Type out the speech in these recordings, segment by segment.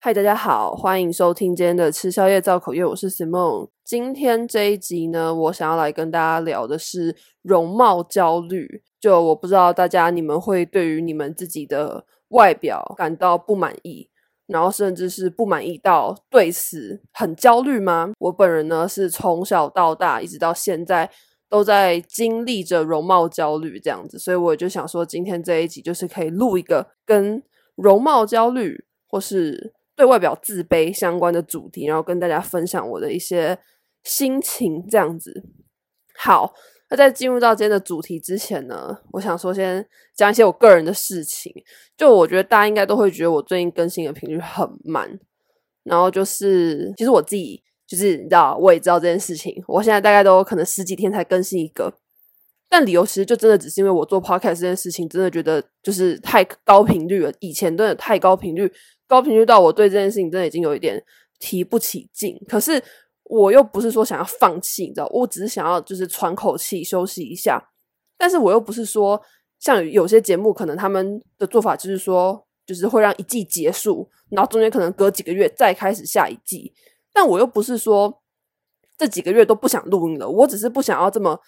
嗨，大家好，欢迎收听今天的吃宵夜造口业，我是 Simon。今天这一集呢，我想要来跟大家聊的是容貌焦虑。就我不知道大家你们会对于你们自己的外表感到不满意，然后甚至是不满意到对此很焦虑吗？我本人呢是从小到大一直到现在都在经历着容貌焦虑这样子，所以我就想说，今天这一集就是可以录一个跟容貌焦虑或是对外表自卑相关的主题，然后跟大家分享我的一些心情，这样子。好，那在进入到今天的主题之前呢，我想说先讲一些我个人的事情。就我觉得大家应该都会觉得我最近更新的频率很慢，然后就是其实我自己就是你知道，我也知道这件事情，我现在大概都可能十几天才更新一个，但理由其实就真的只是因为我做 podcast 这件事情，真的觉得就是太高频率了，以前真的太高频率。高频率到我对这件事情真的已经有一点提不起劲，可是我又不是说想要放弃，你知道，我只是想要就是喘口气休息一下，但是我又不是说像有些节目可能他们的做法就是说就是会让一季结束，然后中间可能隔几个月再开始下一季，但我又不是说这几个月都不想录音了，我只是不想要这么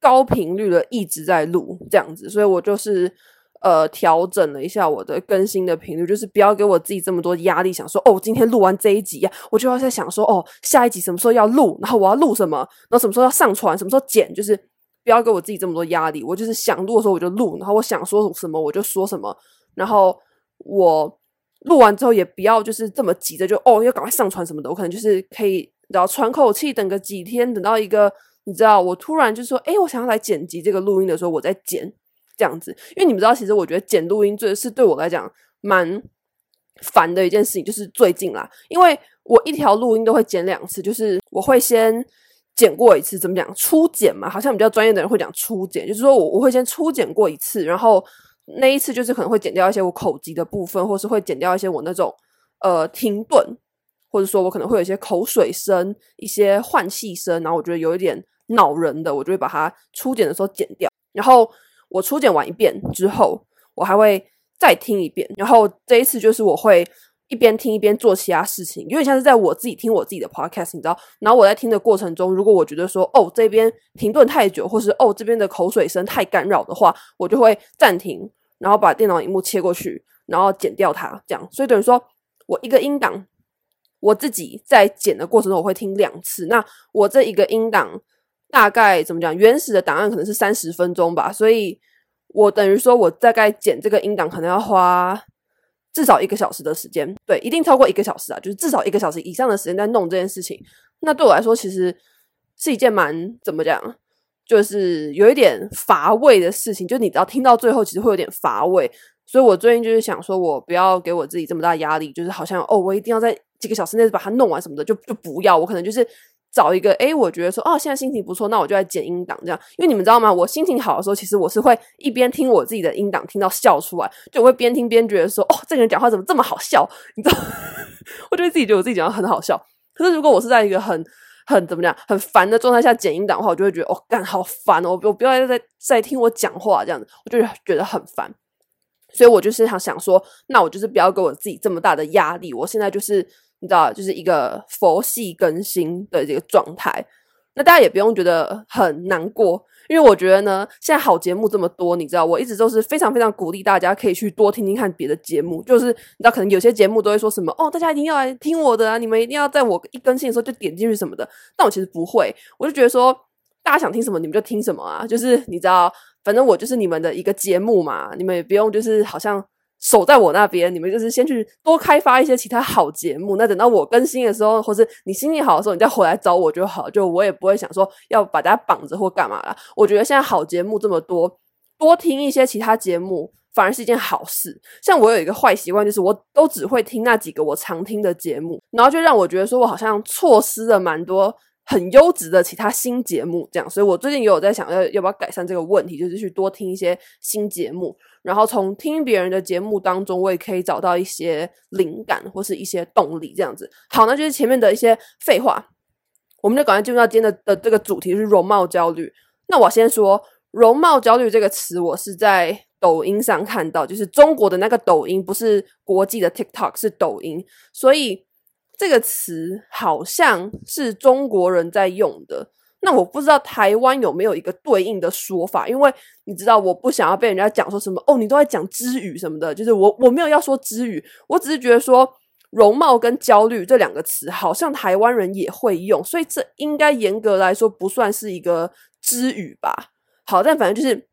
高频率的一直在录这样子，所以我就是。呃，调整了一下我的更新的频率，就是不要给我自己这么多压力，想说哦，今天录完这一集呀，我就要在想说哦，下一集什么时候要录，然后我要录什么，然后什么时候要上传，什么时候剪，就是不要给我自己这么多压力。我就是想录的时候我就录，然后我想说什么我就说什么，然后我录完之后也不要就是这么急着就哦要赶快上传什么的，我可能就是可以然后喘口气，等个几天，等到一个你知道我突然就说诶，我想要来剪辑这个录音的时候，我再剪。这样子，因为你们知道，其实我觉得剪录音最是对我来讲蛮烦的一件事情，就是最近啦，因为我一条录音都会剪两次，就是我会先剪过一次，怎么讲初剪嘛，好像比较专业的人会讲初剪，就是说我我会先初剪过一次，然后那一次就是可能会剪掉一些我口疾的部分，或是会剪掉一些我那种呃停顿，或者说我可能会有一些口水声、一些换气声，然后我觉得有一点恼人的，我就会把它初剪的时候剪掉，然后。我初剪完一遍之后，我还会再听一遍。然后这一次就是我会一边听一边做其他事情，有点像是在我自己听我自己的 podcast，你知道。然后我在听的过程中，如果我觉得说哦这边停顿太久，或是哦这边的口水声太干扰的话，我就会暂停，然后把电脑荧幕切过去，然后剪掉它，这样。所以等于说我一个音档，我自己在剪的过程中我会听两次。那我这一个音档。大概怎么讲？原始的档案可能是三十分钟吧，所以我等于说，我大概剪这个音档可能要花至少一个小时的时间，对，一定超过一个小时啊，就是至少一个小时以上的时间在弄这件事情。那对我来说，其实是一件蛮怎么讲，就是有一点乏味的事情。就你只要听到最后，其实会有点乏味。所以我最近就是想说，我不要给我自己这么大压力，就是好像哦，我一定要在几个小时内把它弄完什么的，就就不要。我可能就是。找一个诶，我觉得说哦，现在心情不错，那我就来剪音档这样。因为你们知道吗？我心情好的时候，其实我是会一边听我自己的音档，听到笑出来，就我会边听边觉得说哦，这个人讲话怎么这么好笑？你知道，我就会自己觉得我自己讲话很好笑。可是如果我是在一个很很怎么讲很烦的状态下剪音档的话，我就会觉得哦，干好烦哦，我不要再再听我讲话这样子，我就觉得很烦。所以我就是想想说，那我就是不要给我自己这么大的压力。我现在就是。你知道，就是一个佛系更新的这个状态。那大家也不用觉得很难过，因为我觉得呢，现在好节目这么多，你知道，我一直都是非常非常鼓励大家可以去多听听看别的节目。就是你知道，可能有些节目都会说什么哦，大家一定要来听我的啊，你们一定要在我一更新的时候就点进去什么的。但我其实不会，我就觉得说，大家想听什么你们就听什么啊。就是你知道，反正我就是你们的一个节目嘛，你们也不用就是好像。守在我那边，你们就是先去多开发一些其他好节目。那等到我更新的时候，或是你心情好的时候，你再回来找我就好。就我也不会想说要把大家绑着或干嘛啦。我觉得现在好节目这么多，多听一些其他节目反而是一件好事。像我有一个坏习惯，就是我都只会听那几个我常听的节目，然后就让我觉得说我好像错失了蛮多。很优质的其他新节目，这样，所以我最近也有在想要要不要改善这个问题，就是去多听一些新节目，然后从听别人的节目当中，我也可以找到一些灵感或是一些动力，这样子。好，那就是前面的一些废话，我们就赶快进入到今天的的这个主题，就是容貌焦虑。那我先说容貌焦虑这个词，我是在抖音上看到，就是中国的那个抖音，不是国际的 TikTok，是抖音，所以这个词好像是中国人在用的。那我不知道台湾有没有一个对应的说法，因为你知道，我不想要被人家讲说什么哦，你都在讲支语什么的，就是我我没有要说支语，我只是觉得说容貌跟焦虑这两个词好像台湾人也会用，所以这应该严格来说不算是一个支语吧。好，但反正就是。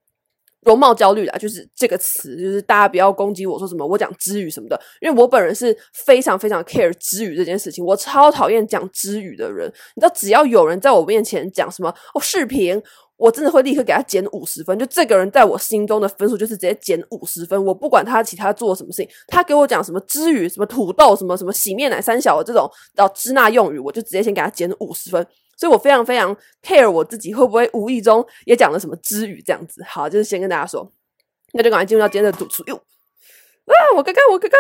容貌焦虑啦，就是这个词，就是大家不要攻击我说什么，我讲支语什么的，因为我本人是非常非常 care 支语这件事情，我超讨厌讲支语的人。你知道，只要有人在我面前讲什么哦视频，我真的会立刻给他减五十分，就这个人在我心中的分数就是直接减五十分。我不管他其他做什么事情，他给我讲什么支语，什么土豆，什么什么洗面奶三小的这种叫支那用语，我就直接先给他减五十分。所以我非常非常 care 我自己会不会无意中也讲了什么之语这样子。好，就是先跟大家说，那就赶快进入到今天的主题。哟啊！我刚刚我刚刚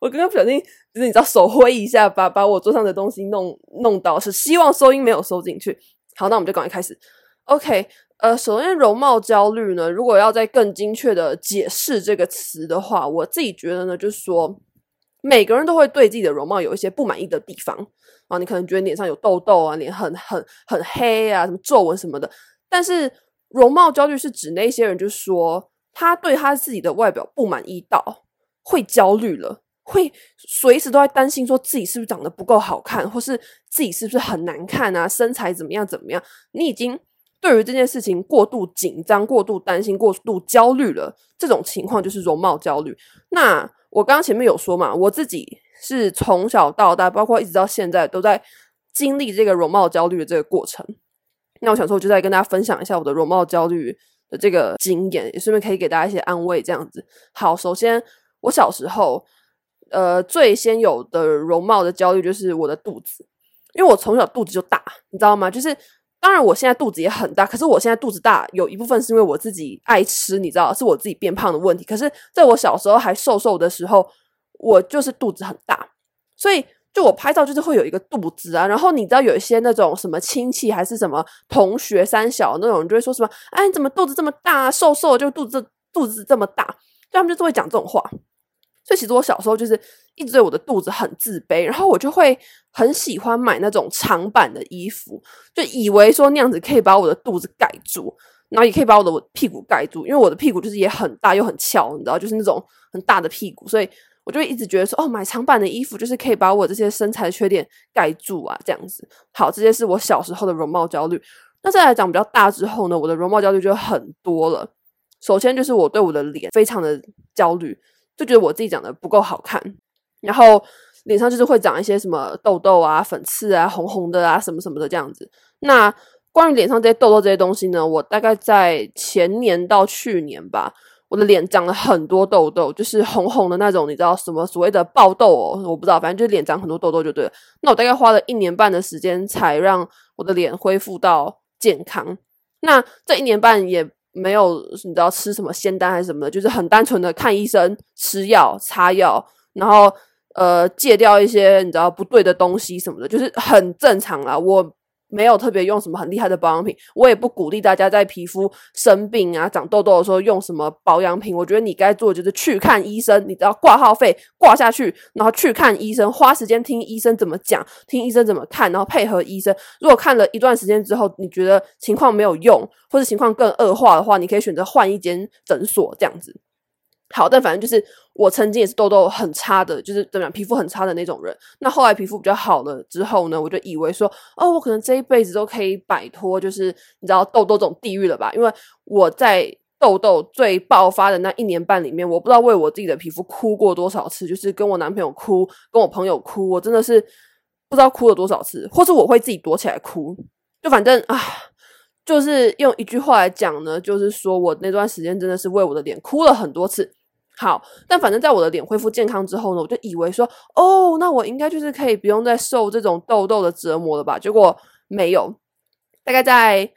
我刚刚不小心，就是你知道手挥一下，把把我桌上的东西弄弄到，是希望收音没有收进去。好，那我们就赶快开始。OK，呃，首先容貌焦虑呢，如果要再更精确的解释这个词的话，我自己觉得呢，就是说每个人都会对自己的容貌有一些不满意的地方。啊，你可能觉得脸上有痘痘啊，脸很很很黑啊，什么皱纹什么的。但是容貌焦虑是指那些人，就是说他对他自己的外表不满意到会焦虑了，会随时都在担心说自己是不是长得不够好看，或是自己是不是很难看啊，身材怎么样怎么样。你已经对于这件事情过度紧张、过度担心、过度焦虑了，这种情况就是容貌焦虑。那我刚刚前面有说嘛，我自己。是从小到大，包括一直到现在，都在经历这个容貌焦虑的这个过程。那我想说，我就再跟大家分享一下我的容貌焦虑的这个经验，也顺便可以给大家一些安慰。这样子，好，首先我小时候，呃，最先有的容貌的焦虑就是我的肚子，因为我从小肚子就大，你知道吗？就是当然我现在肚子也很大，可是我现在肚子大有一部分是因为我自己爱吃，你知道，是我自己变胖的问题。可是在我小时候还瘦瘦的时候。我就是肚子很大，所以就我拍照就是会有一个肚子啊。然后你知道有一些那种什么亲戚还是什么同学三小那种人就会说什么，哎，你怎么肚子这么大啊？瘦瘦就肚子肚子这么大，就他们就是会讲这种话。所以其实我小时候就是一直对我的肚子很自卑，然后我就会很喜欢买那种长版的衣服，就以为说那样子可以把我的肚子盖住，然后也可以把我的屁股盖住，因为我的屁股就是也很大又很翘，你知道，就是那种很大的屁股，所以。我就一直觉得说，哦，买长版的衣服就是可以把我这些身材的缺点盖住啊，这样子。好，这些是我小时候的容貌焦虑。那再来讲比较大之后呢，我的容貌焦虑就很多了。首先就是我对我的脸非常的焦虑，就觉得我自己长得不够好看，然后脸上就是会长一些什么痘痘啊、粉刺啊、红红的啊什么什么的这样子。那关于脸上这些痘痘这些东西呢，我大概在前年到去年吧。我的脸长了很多痘痘，就是红红的那种，你知道什么所谓的爆痘哦？我不知道，反正就是脸长很多痘痘就对了。那我大概花了一年半的时间才让我的脸恢复到健康。那这一年半也没有你知道吃什么仙丹还是什么的，就是很单纯的看医生、吃药、擦药，然后呃戒掉一些你知道不对的东西什么的，就是很正常啦。我。没有特别用什么很厉害的保养品，我也不鼓励大家在皮肤生病啊、长痘痘的时候用什么保养品。我觉得你该做就是去看医生，你只要挂号费挂下去，然后去看医生，花时间听医生怎么讲，听医生怎么看，然后配合医生。如果看了一段时间之后，你觉得情况没有用，或者情况更恶化的话，你可以选择换一间诊所这样子。好，但反正就是我曾经也是痘痘很差的，就是怎么样，皮肤很差的那种人。那后来皮肤比较好了之后呢，我就以为说，哦，我可能这一辈子都可以摆脱，就是你知道痘痘这种地狱了吧？因为我在痘痘最爆发的那一年半里面，我不知道为我自己的皮肤哭过多少次，就是跟我男朋友哭，跟我朋友哭，我真的是不知道哭了多少次，或是我会自己躲起来哭，就反正啊。就是用一句话来讲呢，就是说我那段时间真的是为我的脸哭了很多次。好，但反正在我的脸恢复健康之后呢，我就以为说，哦，那我应该就是可以不用再受这种痘痘的折磨了吧？结果没有。大概在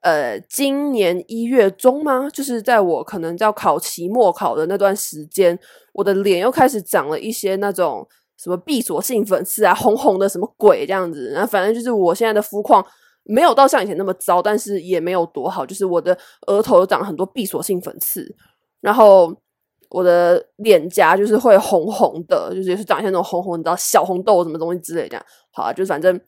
呃今年一月中吗？就是在我可能要考期末考的那段时间，我的脸又开始长了一些那种什么闭锁性粉刺啊，红红的什么鬼这样子。然后反正就是我现在的肤况。没有到像以前那么糟，但是也没有多好。就是我的额头长很多闭锁性粉刺，然后我的脸颊就是会红红的，就是也是长一些那种红红，你知道小红豆什么东西之类这样。好啊，就反正。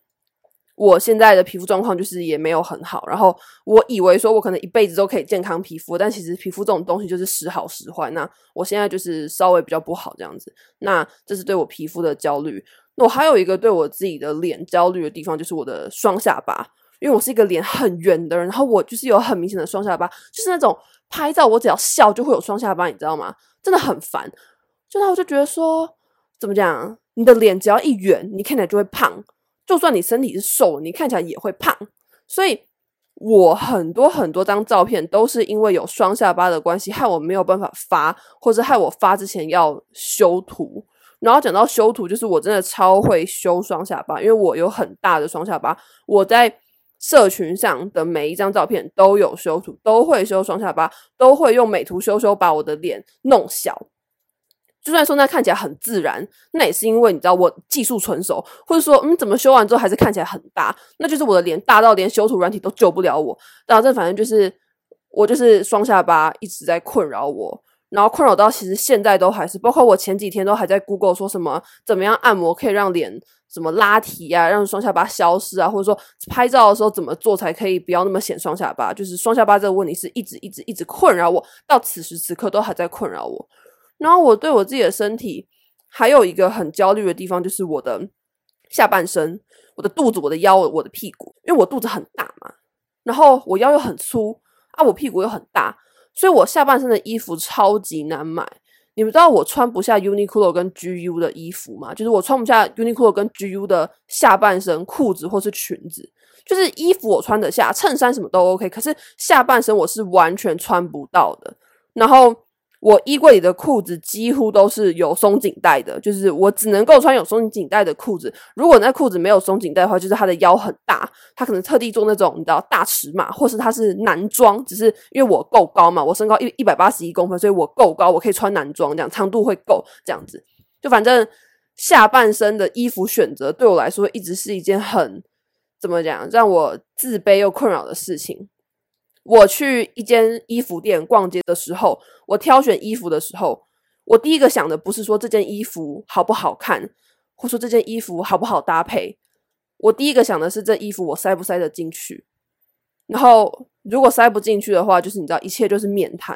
我现在的皮肤状况就是也没有很好，然后我以为说我可能一辈子都可以健康皮肤，但其实皮肤这种东西就是时好时坏。那我现在就是稍微比较不好这样子，那这是对我皮肤的焦虑。那我还有一个对我自己的脸焦虑的地方，就是我的双下巴，因为我是一个脸很圆的人，然后我就是有很明显的双下巴，就是那种拍照我只要笑就会有双下巴，你知道吗？真的很烦。就那我就觉得说，怎么讲？你的脸只要一圆，你看起来就会胖。就算你身体是瘦，你看起来也会胖。所以我很多很多张照片都是因为有双下巴的关系，害我没有办法发，或者害我发之前要修图。然后讲到修图，就是我真的超会修双下巴，因为我有很大的双下巴。我在社群上的每一张照片都有修图，都会修双下巴，都会用美图修修把我的脸弄小。就算说那看起来很自然，那也是因为你知道我技术纯熟，或者说嗯，怎么修完之后还是看起来很大，那就是我的脸大到连修图软体都救不了我。然后这反正就是我就是双下巴一直在困扰我，然后困扰到其实现在都还是，包括我前几天都还在 Google 说什么怎么样按摩可以让脸什么拉提啊，让双下巴消失啊，或者说拍照的时候怎么做才可以不要那么显双下巴，就是双下巴这个问题是一直一直一直困扰我，到此时此刻都还在困扰我。然后我对我自己的身体还有一个很焦虑的地方，就是我的下半身、我的肚子、我的腰、我的屁股，因为我肚子很大嘛，然后我腰又很粗啊，我屁股又很大，所以我下半身的衣服超级难买。你们知道我穿不下 Uniqlo 跟 GU 的衣服吗？就是我穿不下 Uniqlo 跟 GU 的下半身裤子或是裙子，就是衣服我穿得下，衬衫什么都 OK，可是下半身我是完全穿不到的。然后。我衣柜里的裤子几乎都是有松紧带的，就是我只能够穿有松紧带的裤子。如果那裤子没有松紧带的话，就是它的腰很大，它可能特地做那种你知道大尺码，或是它是男装，只是因为我够高嘛，我身高一一百八十一公分，所以我够高，我可以穿男装，这样长度会够这样子。就反正下半身的衣服选择对我来说一直是一件很怎么讲，让我自卑又困扰的事情。我去一间衣服店逛街的时候，我挑选衣服的时候，我第一个想的不是说这件衣服好不好看，或说这件衣服好不好搭配，我第一个想的是这衣服我塞不塞得进去。然后如果塞不进去的话，就是你知道一切就是免谈。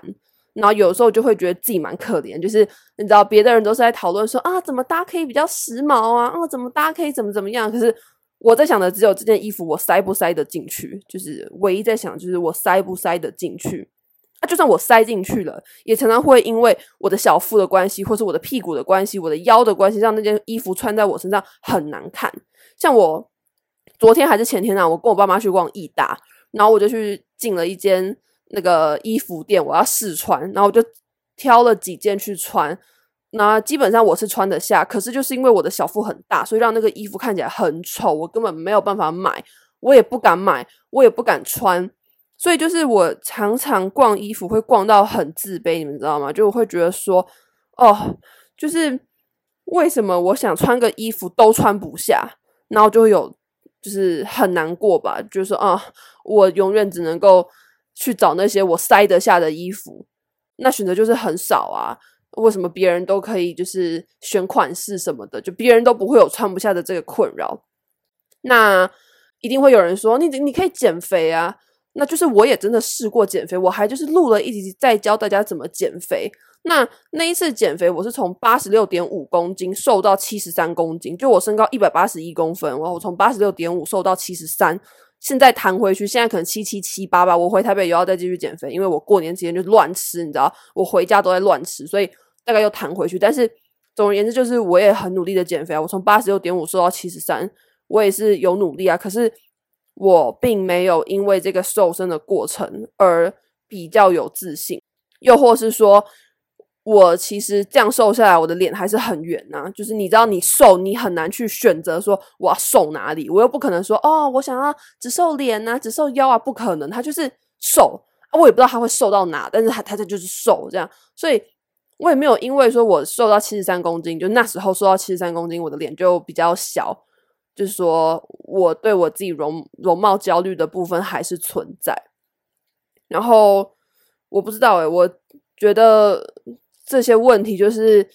然后有时候就会觉得自己蛮可怜，就是你知道别的人都是在讨论说啊怎么搭可以比较时髦啊，啊怎么搭可以怎么怎么样，可是。我在想的只有这件衣服我塞不塞得进去，就是唯一在想就是我塞不塞得进去。啊，就算我塞进去了，也常常会因为我的小腹的关系，或是我的屁股的关系，我的腰的关系，让那件衣服穿在我身上很难看。像我昨天还是前天啊，我跟我爸妈去逛义大，然后我就去进了一间那个衣服店，我要试穿，然后我就挑了几件去穿。那基本上我是穿得下，可是就是因为我的小腹很大，所以让那个衣服看起来很丑，我根本没有办法买，我也不敢买，我也不敢穿，所以就是我常常逛衣服会逛到很自卑，你们知道吗？就我会觉得说，哦，就是为什么我想穿个衣服都穿不下，然后就会有就是很难过吧，就是说啊，我永远只能够去找那些我塞得下的衣服，那选择就是很少啊。为什么别人都可以就是选款式什么的，就别人都不会有穿不下的这个困扰？那一定会有人说你你可以减肥啊，那就是我也真的试过减肥，我还就是录了一集在教大家怎么减肥。那那一次减肥，我是从八十六点五公斤瘦到七十三公斤，就我身高一百八十一公分，然后我从八十六点五瘦到七十三。现在弹回去，现在可能七七七八吧。我回台北又要再继续减肥，因为我过年期间就乱吃，你知道，我回家都在乱吃，所以大概又弹回去。但是总而言之，就是我也很努力的减肥啊。我从八十六点五瘦到七十三，我也是有努力啊。可是我并没有因为这个瘦身的过程而比较有自信，又或是说。我其实这样瘦下来，我的脸还是很圆呐、就是你知道，你瘦，你很难去选择说我要瘦哪里。我又不可能说哦，我想要只瘦脸啊，只瘦腰啊，不可能。他就是瘦，我也不知道他会瘦到哪，但是他他这就是瘦这样。所以我也没有因为说我瘦到七十三公斤，就那时候瘦到七十三公斤，我的脸就比较小。就是说我对我自己容容貌焦虑的部分还是存在。然后我不知道诶、我。觉得这些问题就是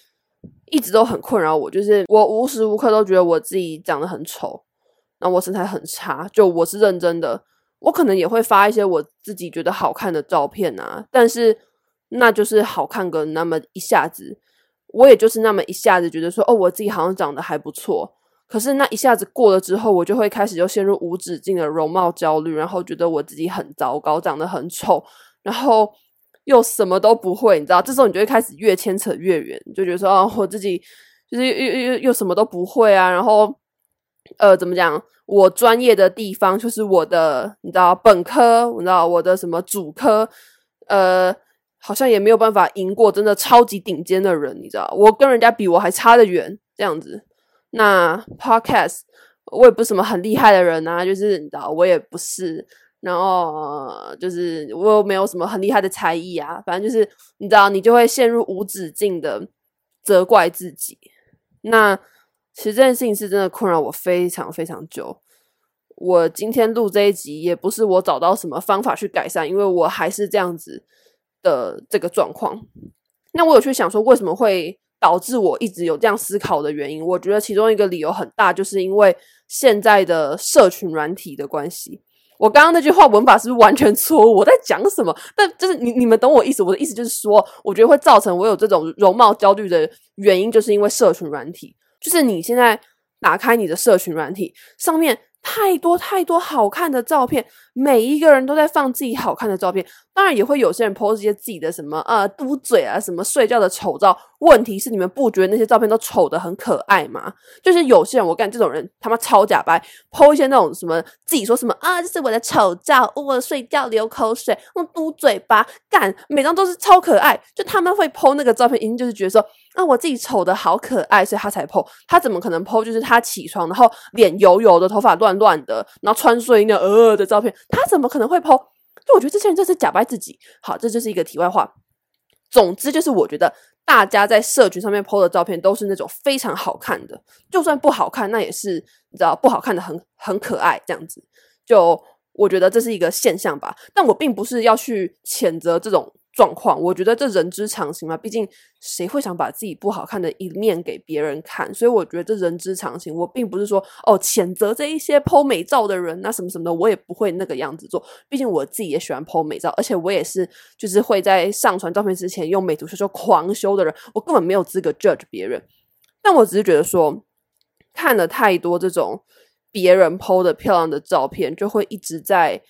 一直都很困扰我，就是我无时无刻都觉得我自己长得很丑，然后我身材很差，就我是认真的。我可能也会发一些我自己觉得好看的照片啊，但是那就是好看个那么一下子，我也就是那么一下子觉得说，哦，我自己好像长得还不错。可是那一下子过了之后，我就会开始就陷入无止境的容貌焦虑，然后觉得我自己很糟糕，长得很丑，然后又什么都不会，你知道？这时候你就会开始越牵扯越远，就觉得说，哦，我自己就是又又又什么都不会啊，然后呃，怎么讲？我专业的地方就是我的，你知道，本科，你知道我的什么主科，呃，好像也没有办法赢过真的超级顶尖的人，你知道？我跟人家比，我还差得远，这样子。那 podcast 我也不是什么很厉害的人啊，就是你知道我也不是，然后、就是我又没有什么很厉害的才艺啊，反正就是你知道，你就会陷入无止境的责怪自己。那其实这件事情是真的困扰我非常非常久。我今天录这一集也不是我找到什么方法去改善，因为我还是这样子的这个状况。那我有去想说，为什么会？导致我一直有这样思考的原因，我觉得其中一个理由很大，就是因为现在的社群软体的关系。我刚刚那句话文法是不是完全错误？我在讲什么？但就是你你们懂我意思。我的意思就是说，我觉得会造成我有这种容貌焦虑的原因，就是因为社群软体。就是你现在打开你的社群软体上面。太多太多好看的照片，每一个人都在放自己好看的照片。当然，也会有些人 po 一些自己的什么呃嘟嘴啊，什么睡觉的丑照。问题是，你们不觉得那些照片都丑的很可爱吗？就是有些人，我干这种人他妈超假掰，po 一些那种什么自己说什么啊，这是我的丑照，我睡觉流口水，我嘟嘴巴，干每张都是超可爱。就他们会 po 那个照片，一定就是觉得说。啊、我自己丑的好可爱，所以他才 po。他怎么可能 po？就是他起床，然后脸油油的，头发乱乱的，然后穿睡衣那呃的照片，他怎么可能会 po？就我觉得这些人这是假扮自己。好，这就是一个题外话。总之就是，我觉得大家在社群上面 po 的照片都是那种非常好看的，就算不好看，那也是你知道不好看的很很可爱这样子。就我觉得这是一个现象吧，但我并不是要去谴责这种。状况，我觉得这人之常情嘛。毕竟谁会想把自己不好看的一面给别人看？所以我觉得这人之常情。我并不是说哦，谴责这一些 po 美照的人，那什么什么的，我也不会那个样子做。毕竟我自己也喜欢 po 美照，而且我也是就是会在上传照片之前用美图秀秀狂修的人。我根本没有资格 judge 别人。但我只是觉得说，看了太多这种别人 po 的漂亮的照片，就会一直在。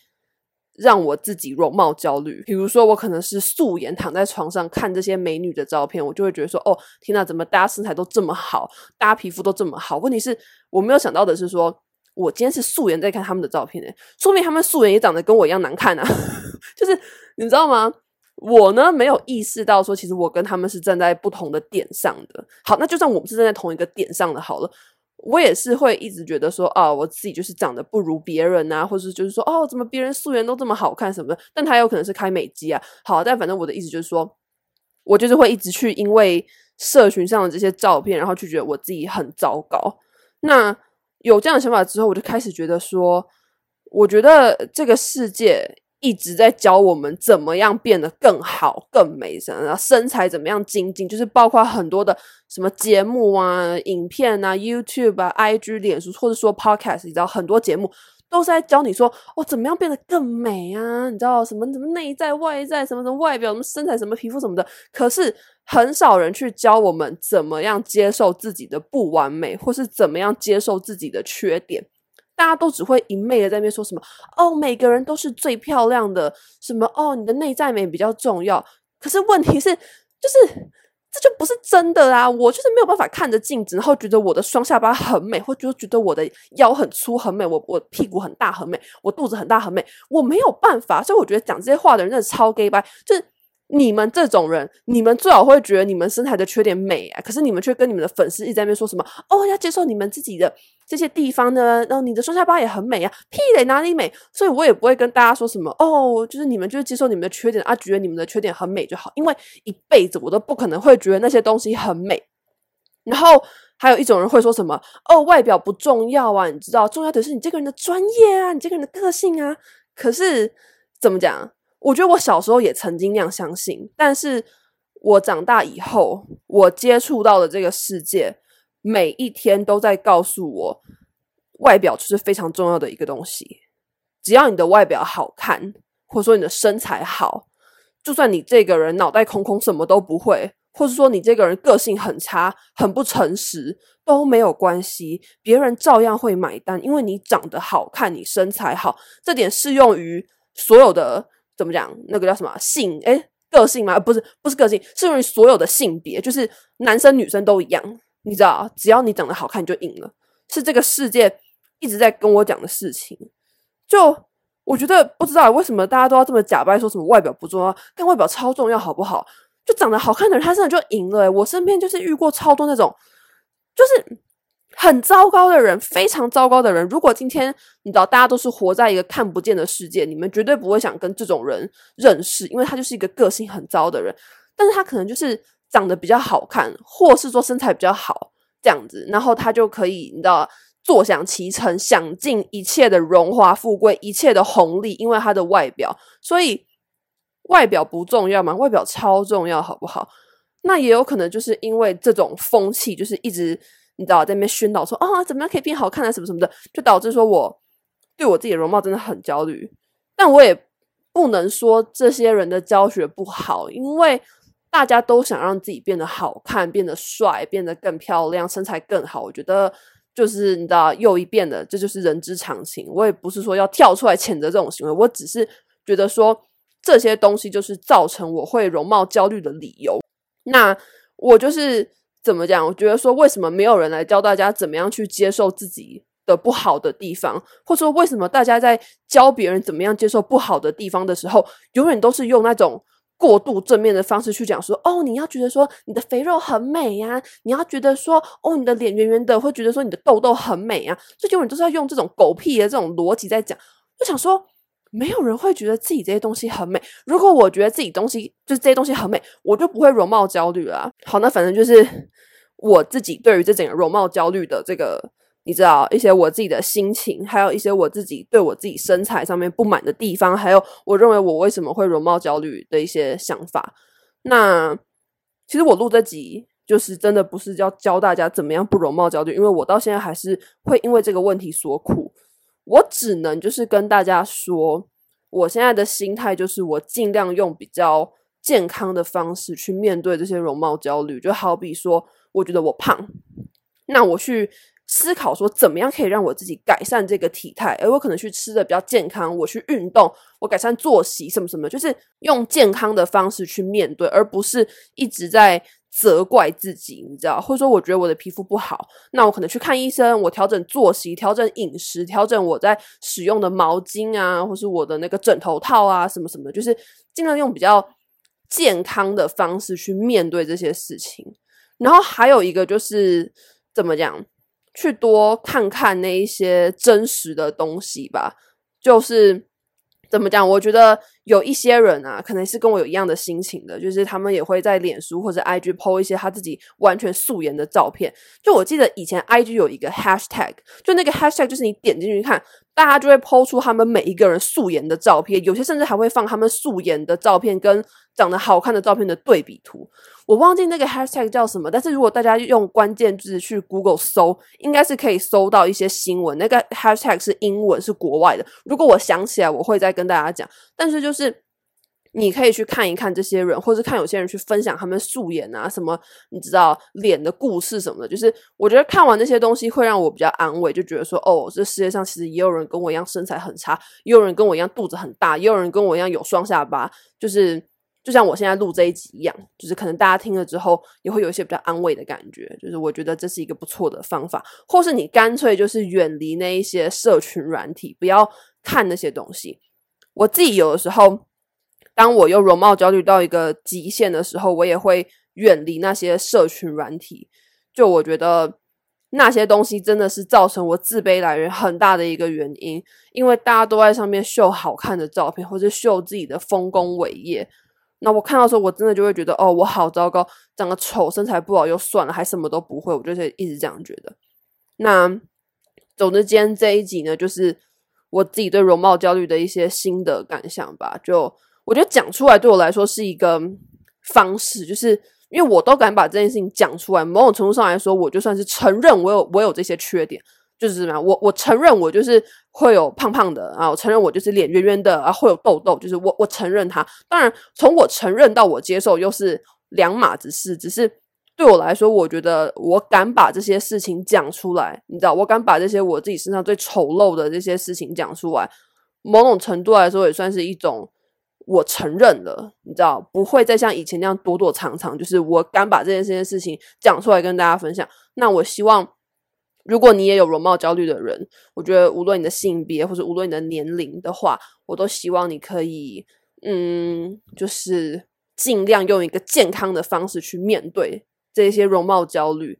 让我自己容貌焦虑，比如说我可能是素颜躺在床上看这些美女的照片，我就会觉得说，哦，天哪，怎么大家身材都这么好，大家皮肤都这么好？问题是，我没有想到的是说，我今天是素颜在看他们的照片，诶，说明他们素颜也长得跟我一样难看啊！就是你知道吗？我呢没有意识到说，其实我跟他们是站在不同的点上的。好，那就算我们是站在同一个点上的，好了。我也是会一直觉得说啊，我自己就是长得不如别人啊，或者就是说哦，怎么别人素颜都这么好看什么的？但他有可能是开美肌啊。好，但反正我的意思就是说，我就是会一直去因为社群上的这些照片，然后去觉得我自己很糟糕。那有这样的想法之后，我就开始觉得说，我觉得这个世界。一直在教我们怎么样变得更好、更美，然后身材怎么样精进，就是包括很多的什么节目啊、影片啊、YouTube 啊、IG、脸书，或者说 Podcast，你知道很多节目都是在教你说，哦怎么样变得更美啊？你知道什么什么内在、外在，什么什么外表、什么身材、什么皮肤什么的。可是很少人去教我们怎么样接受自己的不完美，或是怎么样接受自己的缺点。大家都只会一昧的在那边说什么哦，每个人都是最漂亮的，什么哦，你的内在美比较重要。可是问题是，就是这就不是真的啊！我就是没有办法看着镜子，然后觉得我的双下巴很美，或者觉得我的腰很粗很美，我我屁股很大很美，我肚子很大很美，我没有办法。所以我觉得讲这些话的人真的超 gay 掰，就是。你们这种人，你们最好会觉得你们身材的缺点美啊，可是你们却跟你们的粉丝一直在那边说什么哦，要接受你们自己的这些地方呢，然后你的双下巴也很美啊，屁嘞，哪里美？所以我也不会跟大家说什么哦，就是你们就是接受你们的缺点啊，觉得你们的缺点很美就好，因为一辈子我都不可能会觉得那些东西很美。然后还有一种人会说什么哦，外表不重要啊，你知道，重要的是你这个人的专业啊，你这个人的个性啊。可是怎么讲？我觉得我小时候也曾经那样相信，但是我长大以后，我接触到的这个世界，每一天都在告诉我，外表就是非常重要的一个东西。只要你的外表好看，或者说你的身材好，就算你这个人脑袋空空，什么都不会，或者说你这个人个性很差，很不诚实，都没有关系，别人照样会买单，因为你长得好看，你身材好，这点适用于所有的，怎么讲？那个叫什么性？诶个性吗？不是，不是个性，适用于所有的性别，就是男生女生都一样。你知道，只要你长得好看，你就赢了。是这个世界一直在跟我讲的事情。就我觉得，不知道为什么大家都要这么假掰，说什么外表不重要，但外表超重要，好不好？就长得好看的人，他真的就赢了。我身边就是遇过超多那种，就是。很糟糕的人，非常糟糕的人。如果今天你知道大家都是活在一个看不见的世界，你们绝对不会想跟这种人认识，因为他就是一个个性很糟的人。但是他可能就是长得比较好看，或是说身材比较好这样子，然后他就可以你知道坐享其成，享尽一切的荣华富贵，一切的红利，因为他的外表。所以外表不重要吗？外表超重要，好不好？那也有可能就是因为这种风气，就是一直。你知道在那边宣导说啊，怎么样可以变好看啊，什么什么的，就导致说我对我自己的容貌真的很焦虑。但我也不能说这些人的教学不好，因为大家都想让自己变得好看、变得帅、变得更漂亮、身材更好。我觉得就是你知道又一遍的，这就是人之常情。我也不是说要跳出来谴责这种行为，我只是觉得说这些东西就是造成我会容貌焦虑的理由。那我就是。怎么讲？我觉得说，为什么没有人来教大家怎么样去接受自己的不好的地方，或者说为什么大家在教别人怎么样接受不好的地方的时候，永远都是用那种过度正面的方式去讲说，哦，你要觉得说你的肥肉很美呀，你要觉得说，哦，你的脸圆圆的，会觉得说你的痘痘很美啊，就永远都是要用这种狗屁的这种逻辑在讲。就想说。没有人会觉得自己这些东西很美。如果我觉得自己东西就是这些东西很美，我就不会容貌焦虑了。好，那反正就是我自己对于这整个容貌焦虑的这个，你知道一些我自己的心情，还有一些我自己对我自己身材上面不满的地方，还有我认为我为什么会容貌焦虑的一些想法。那其实我录这集就是真的不是要教大家怎么样不容貌焦虑，因为我到现在还是会因为这个问题所苦。我只能就是跟大家说，我现在的心态就是我尽量用比较健康的方式去面对这些容貌焦虑。就好比说，我觉得我胖，那我去思考说，怎么样可以让我自己改善这个体态？而我可能去吃的比较健康，我去运动，我改善作息什么什么，就是用健康的方式去面对，而不是一直在。责怪自己，你知道，或者说我觉得我的皮肤不好，那我可能去看医生，我调整作息，调整饮食，调整我在使用的毛巾啊，或是我的那个枕头套啊，什么什么，就是尽量用比较健康的方式去面对这些事情。然后还有一个就是怎么讲，去多看看那一些真实的东西吧，就是。怎么讲？我觉得有一些人啊，可能是跟我有一样的心情的，就是他们也会在脸书或者 IG po 一些他自己完全素颜的照片。就我记得以前 IG 有一个 hashtag，就那个 hashtag 就是你点进去看，大家就会抛出他们每一个人素颜的照片，有些甚至还会放他们素颜的照片跟长得好看的照片的对比图。我忘记那个 hashtag 叫什么，但是如果大家用关键字去 Google 搜，应该是可以搜到一些新闻。那个 hashtag 是英文，是国外的。如果我想起来，我会再跟大家讲。但是就是你可以去看一看这些人，或是看有些人去分享他们素颜啊什么，你知道脸的故事什么的。就是我觉得看完那些东西会让我比较安慰，就觉得说哦，这世界上其实也有人跟我一样身材很差，也有人跟我一样肚子很大，也有人跟我一样有双下巴，就是。就像我现在录这一集一样，就是可能大家听了之后也会有一些比较安慰的感觉。就是我觉得这是一个不错的方法，或是你干脆就是远离那一些社群软体，不要看那些东西。我自己有的时候，当我又容貌焦虑到一个极限的时候，我也会远离那些社群软体。就我觉得那些东西真的是造成我自卑来源很大的一个原因，因为大家都在上面秀好看的照片，或者秀自己的丰功伟业。那我看到的时候，我真的就会觉得，哦，我好糟糕，长得丑，身材不好又算了，还什么都不会，我就是一直这样觉得。那总之，今天这一集呢，就是我自己对容貌焦虑的一些心得感想吧。就我觉得讲出来对我来说是一个方式，就是因为我都敢把这件事情讲出来，某种程度上来说，我就算是承认我有我有这些缺点，就是怎么样，我我承认我就是会有胖胖的啊，我承认我就是脸圆圆的啊，会有痘痘，就是我我承认它。当然，从我承认到我接受又是两码子事，只是。对我来说，我觉得我敢把这些事情讲出来，你知道，我敢把这些我自己身上最丑陋的这些事情讲出来，某种程度来说也算是一种我承认了，你知道，不会再像以前那样躲躲藏藏，就是我敢把这件事情讲出来跟大家分享。那我希望，如果你也有容貌焦虑的人，我觉得无论你的性别或者无论你的年龄的话，我都希望你可以，嗯，就是尽量用一个健康的方式去面对。这些容貌焦虑，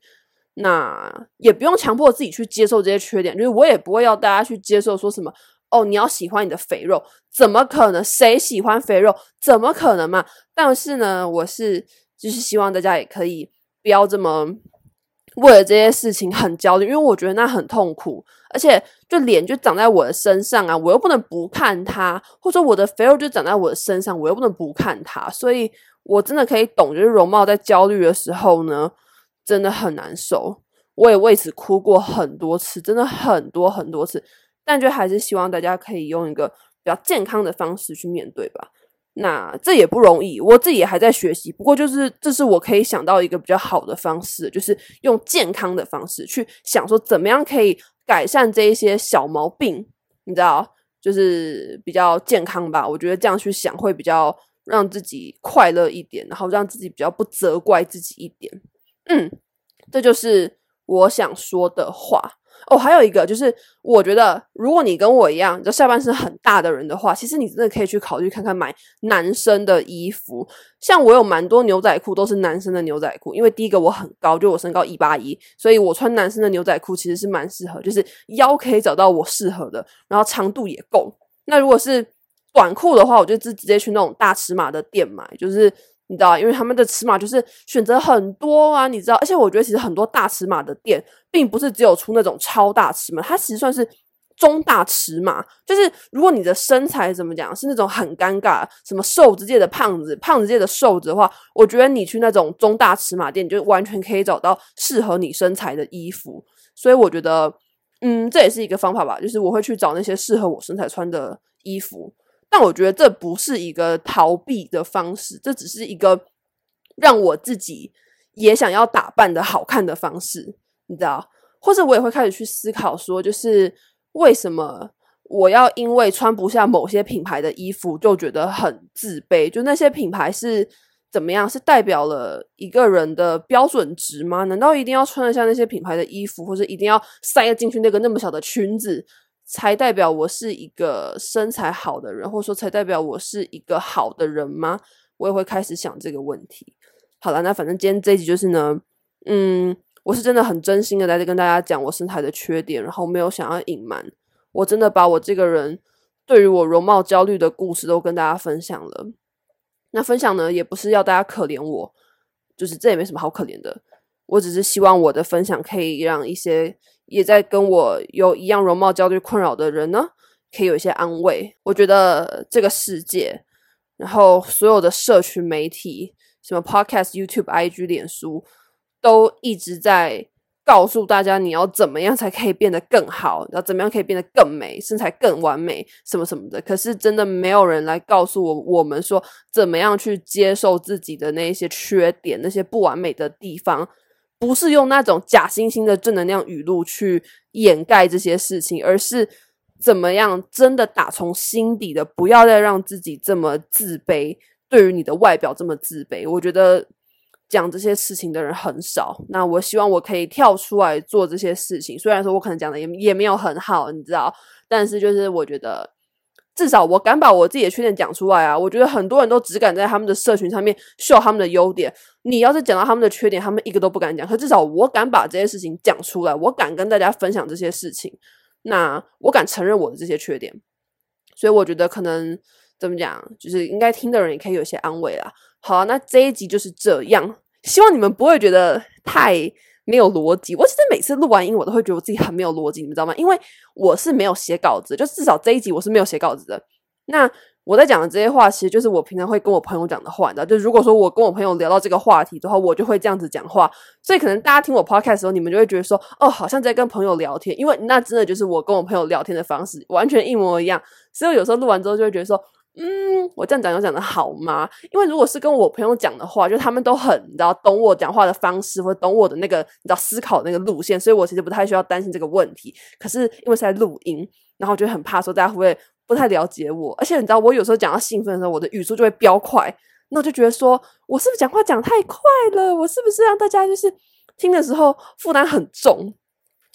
那也不用强迫自己去接受这些缺点，就是我也不会要大家去接受说什么哦，你要喜欢你的肥肉，怎么可能？谁喜欢肥肉？怎么可能嘛？但是呢，我是就是希望大家也可以不要这么为了这些事情很焦虑，因为我觉得那很痛苦，而且就脸就长在我的身上啊，我又不能不看它，或者我的肥肉就长在我的身上，我又不能不看它，所以。我真的可以懂，就是容貌在焦虑的时候呢，真的很难受。我也为此哭过很多次，真的很多很多次。但就还是希望大家可以用一个比较健康的方式去面对吧。那这也不容易，我自己也还在学习。不过就是这是我可以想到一个比较好的方式，就是用健康的方式去想说怎么样可以改善这一些小毛病，你知道，就是比较健康吧。我觉得这样去想会比较。让自己快乐一点，然后让自己比较不责怪自己一点。嗯，这就是我想说的话。哦，还有一个就是，我觉得如果你跟我一样，就下半身很大的人的话，其实你真的可以去考虑看看买男生的衣服。像我有蛮多牛仔裤都是男生的牛仔裤，因为第一个我很高，就我身高一八一，所以我穿男生的牛仔裤其实是蛮适合，就是腰可以找到我适合的，然后长度也够。那如果是短裤的话，我就直直接去那种大尺码的店买，就是你知道，因为他们的尺码就是选择很多啊，你知道，而且我觉得其实很多大尺码的店，并不是只有出那种超大尺码，它其实算是中大尺码。就是如果你的身材怎么讲，是那种很尴尬，什么瘦子界的胖子、胖子界的瘦子的话，我觉得你去那种中大尺码店，你就完全可以找到适合你身材的衣服。所以我觉得，嗯，这也是一个方法吧，就是我会去找那些适合我身材穿的衣服。但我觉得这不是一个逃避的方式，这只是一个让我自己也想要打扮的好看的方式，你知道？或者我也会开始去思考说，就是为什么我要因为穿不下某些品牌的衣服就觉得很自卑？就那些品牌是怎么样？是代表了一个人的标准值吗？难道一定要穿得下那些品牌的衣服，或者一定要塞进去那个那么小的裙子？才代表我是一个身材好的人，或者说才代表我是一个好的人吗？我也会开始想这个问题。好了，那反正今天这一集就是呢，嗯，我是真的很真心的在这跟大家讲我身材的缺点，然后没有想要隐瞒，我真的把我这个人对于我容貌焦虑的故事都跟大家分享了。那分享呢，也不是要大家可怜我，就是这也没什么好可怜的，我只是希望我的分享可以让一些。也在跟我有一样容貌焦虑困扰的人呢，可以有一些安慰。我觉得这个世界，然后所有的社群媒体，什么 Podcast、YouTube、IG、脸书，都一直在告诉大家你要怎么样才可以变得更好，要怎么样可以变得更美，身材更完美，什么什么的。可是真的没有人来告诉我，我们说怎么样去接受自己的那些缺点，那些不完美的地方。不是用那种假惺惺的正能量语录去掩盖这些事情，而是怎么样真的打从心底的，不要再让自己这么自卑，对于你的外表这么自卑。我觉得讲这些事情的人很少。那我希望我可以跳出来做这些事情，虽然说我可能讲的也也没有很好，你知道，但是就是我觉得。至少我敢把我自己的缺点讲出来啊！我觉得很多人都只敢在他们的社群上面秀他们的优点。你要是讲到他们的缺点，他们一个都不敢讲。可至少我敢把这些事情讲出来，我敢跟大家分享这些事情。那我敢承认我的这些缺点，所以我觉得可能怎么讲，就是应该听的人也可以有些安慰啦。好，那这一集就是这样，希望你们不会觉得太。没有逻辑，我其实每次录完音，我都会觉得我自己很没有逻辑，你知道吗？因为我是没有写稿子，就至少这一集我是没有写稿子的。那我在讲的这些话，其实就是我平常会跟我朋友讲的话，你知道，就如果说我跟我朋友聊到这个话题的话，我就会这样子讲话。所以可能大家听我 podcast 的时候，你们就会觉得说，哦，好像在跟朋友聊天，因为那真的就是我跟我朋友聊天的方式，完全一模一样。所以有时候录完之后，就会觉得说，嗯，我这样讲有讲的好吗？因为如果是跟我朋友讲的话，就他们都很你知道懂我讲话的方式，或者懂我的那个你知道思考那个路线，所以我其实不太需要担心这个问题。可是因为是在录音，然后就很怕说大家会不会。不太了解我，而且你知道，我有时候讲到兴奋的时候，我的语速就会飙快，那我就觉得说，我是不是讲话讲太快了？我是不是让大家就是听的时候负担很重，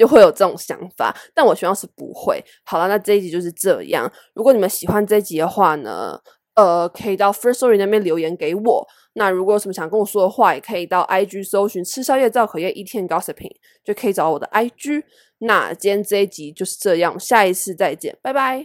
就会有这种想法？但我希望是不会。好了，那这一集就是这样。如果你们喜欢这一集的话呢，呃，可以到 First Story 那边留言给我。那如果有什么想跟我说的话，也可以到 IG 搜寻吃宵夜造口业一天 gossiping”，就可以找我的 IG。那今天这一集就是这样，下一次再见，拜拜。